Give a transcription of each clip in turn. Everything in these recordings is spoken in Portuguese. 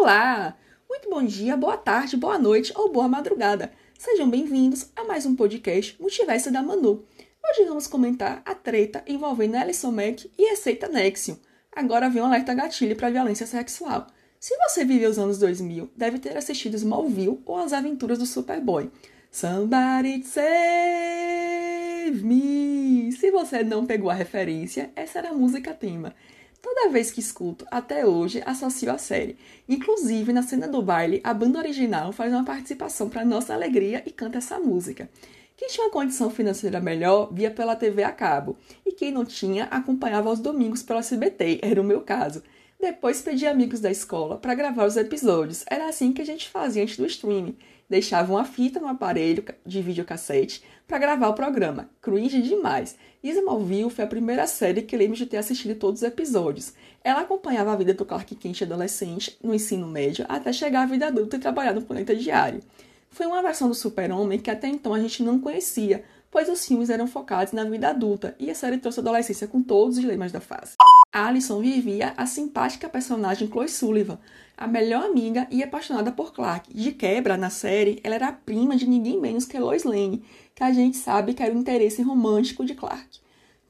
Olá! Muito bom dia, boa tarde, boa noite ou boa madrugada. Sejam bem-vindos a mais um podcast Multiverso da Manu. Hoje vamos comentar a treta envolvendo Alison Mack e Receita Nexium. Agora vem um alerta gatilho para violência sexual. Se você viveu os anos 2000, deve ter assistido Smallville ou As Aventuras do Superboy. Somebody save me! Se você não pegou a referência, essa era a música tema. Toda vez que escuto, até hoje, associo a série. Inclusive, na cena do baile, a banda original faz uma participação para nossa alegria e canta essa música. Quem tinha uma condição financeira melhor via pela TV a cabo, e quem não tinha acompanhava aos domingos pela SBT, era o meu caso. Depois pedi amigos da escola para gravar os episódios. Era assim que a gente fazia antes do streaming. Deixava uma fita no aparelho de videocassete para gravar o programa. Cringe demais. Smallville foi a primeira série que lembro de ter assistido todos os episódios. Ela acompanhava a vida do Clark Kent adolescente no ensino médio até chegar à vida adulta e trabalhar no planeta diário. Foi uma versão do Super-Homem que até então a gente não conhecia, pois os filmes eram focados na vida adulta e a série trouxe a adolescência com todos os dilemas da fase. Alison vivia a simpática personagem Chloe Sullivan, a melhor amiga e apaixonada por Clark. De quebra, na série, ela era a prima de ninguém menos que Lois Lane, que a gente sabe que era o interesse romântico de Clark.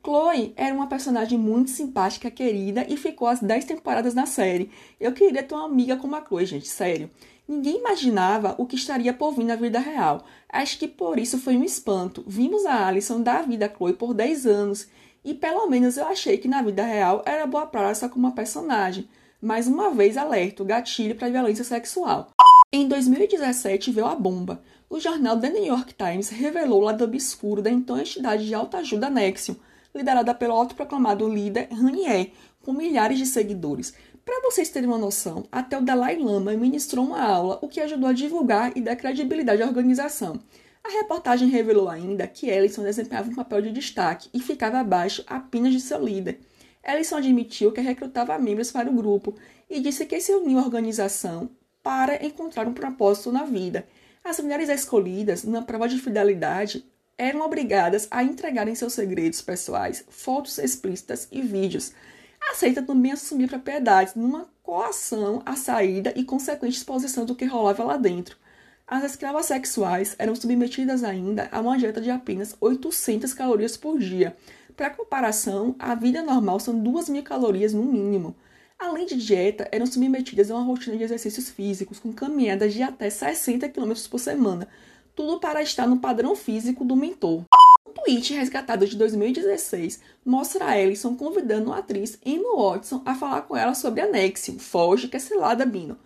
Chloe era uma personagem muito simpática, querida e ficou as 10 temporadas na série. Eu queria ter uma amiga como a Chloe, gente, sério. Ninguém imaginava o que estaria por vir na vida real. Acho que por isso foi um espanto. Vimos a Alison dar vida a Chloe por 10 anos e pelo menos eu achei que na vida real era boa praça como uma personagem. Mais uma vez alerto, gatilho para violência sexual. Em 2017 veio a bomba. O jornal The New York Times revelou o lado obscuro da então entidade de alta ajuda Nexium, liderada pelo autoproclamado líder Ranier, com milhares de seguidores. Para vocês terem uma noção, até o Dalai Lama ministrou uma aula, o que ajudou a divulgar e dar credibilidade à organização. A reportagem revelou ainda que Ellison desempenhava um papel de destaque e ficava abaixo apenas de seu líder. Ellison admitiu que recrutava membros para o grupo e disse que se uniu à organização para encontrar um propósito na vida. As mulheres escolhidas, na prova de fidelidade, eram obrigadas a entregarem seus segredos pessoais, fotos explícitas e vídeos. Aceita também assumir propriedades numa coação à saída e consequente exposição do que rolava lá dentro. As escravas sexuais eram submetidas ainda a uma dieta de apenas 800 calorias por dia. Para comparação, a vida normal são 2.000 calorias no mínimo. Além de dieta, eram submetidas a uma rotina de exercícios físicos com caminhadas de até 60 km por semana, tudo para estar no padrão físico do mentor. Um tweet resgatado de 2016 mostra a Ellison convidando a atriz Emma Watson a falar com ela sobre a Nexium, Foge, que é selada Bino,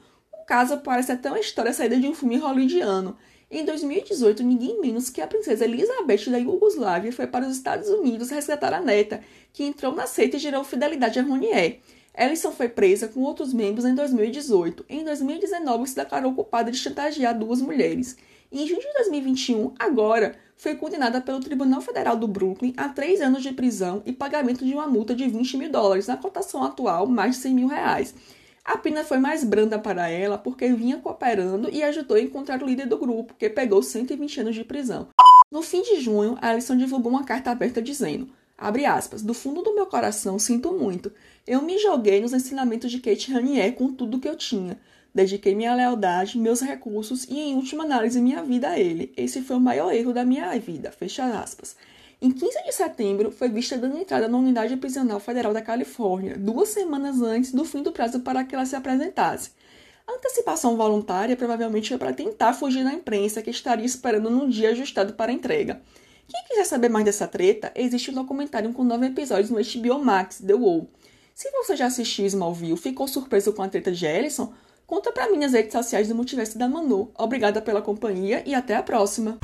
caso parece até uma história saída de um filme hollywoodiano. Em 2018, ninguém menos que a princesa Elizabeth da Iugoslávia foi para os Estados Unidos resgatar a neta, que entrou na seita e gerou fidelidade a Ronier. Ellison foi presa com outros membros em 2018. Em 2019, se declarou culpada de chantagear duas mulheres. Em junho de 2021, agora, foi condenada pelo Tribunal Federal do Brooklyn a três anos de prisão e pagamento de uma multa de 20 mil dólares, na cotação atual, mais de 100 mil reais. A pena foi mais branda para ela porque vinha cooperando e ajudou a encontrar o líder do grupo, que pegou 120 anos de prisão. No fim de junho, Alison divulgou uma carta aberta dizendo: Abre aspas, do fundo do meu coração sinto muito. Eu me joguei nos ensinamentos de Kate Ranier com tudo que eu tinha. Dediquei minha lealdade, meus recursos e, em última análise, minha vida a ele. Esse foi o maior erro da minha vida. Fecha aspas. Em 15 de setembro, foi vista dando entrada na Unidade Prisional Federal da Califórnia, duas semanas antes do fim do prazo para que ela se apresentasse. A antecipação voluntária provavelmente foi para tentar fugir da imprensa que estaria esperando num dia ajustado para a entrega. Quem quiser saber mais dessa treta, existe um documentário com nove episódios no HBO Max, The Wall. Se você já assistiu Smallville ficou surpreso com a treta de Ellison, conta pra mim nas redes sociais do Multiverso da Manu. Obrigada pela companhia e até a próxima!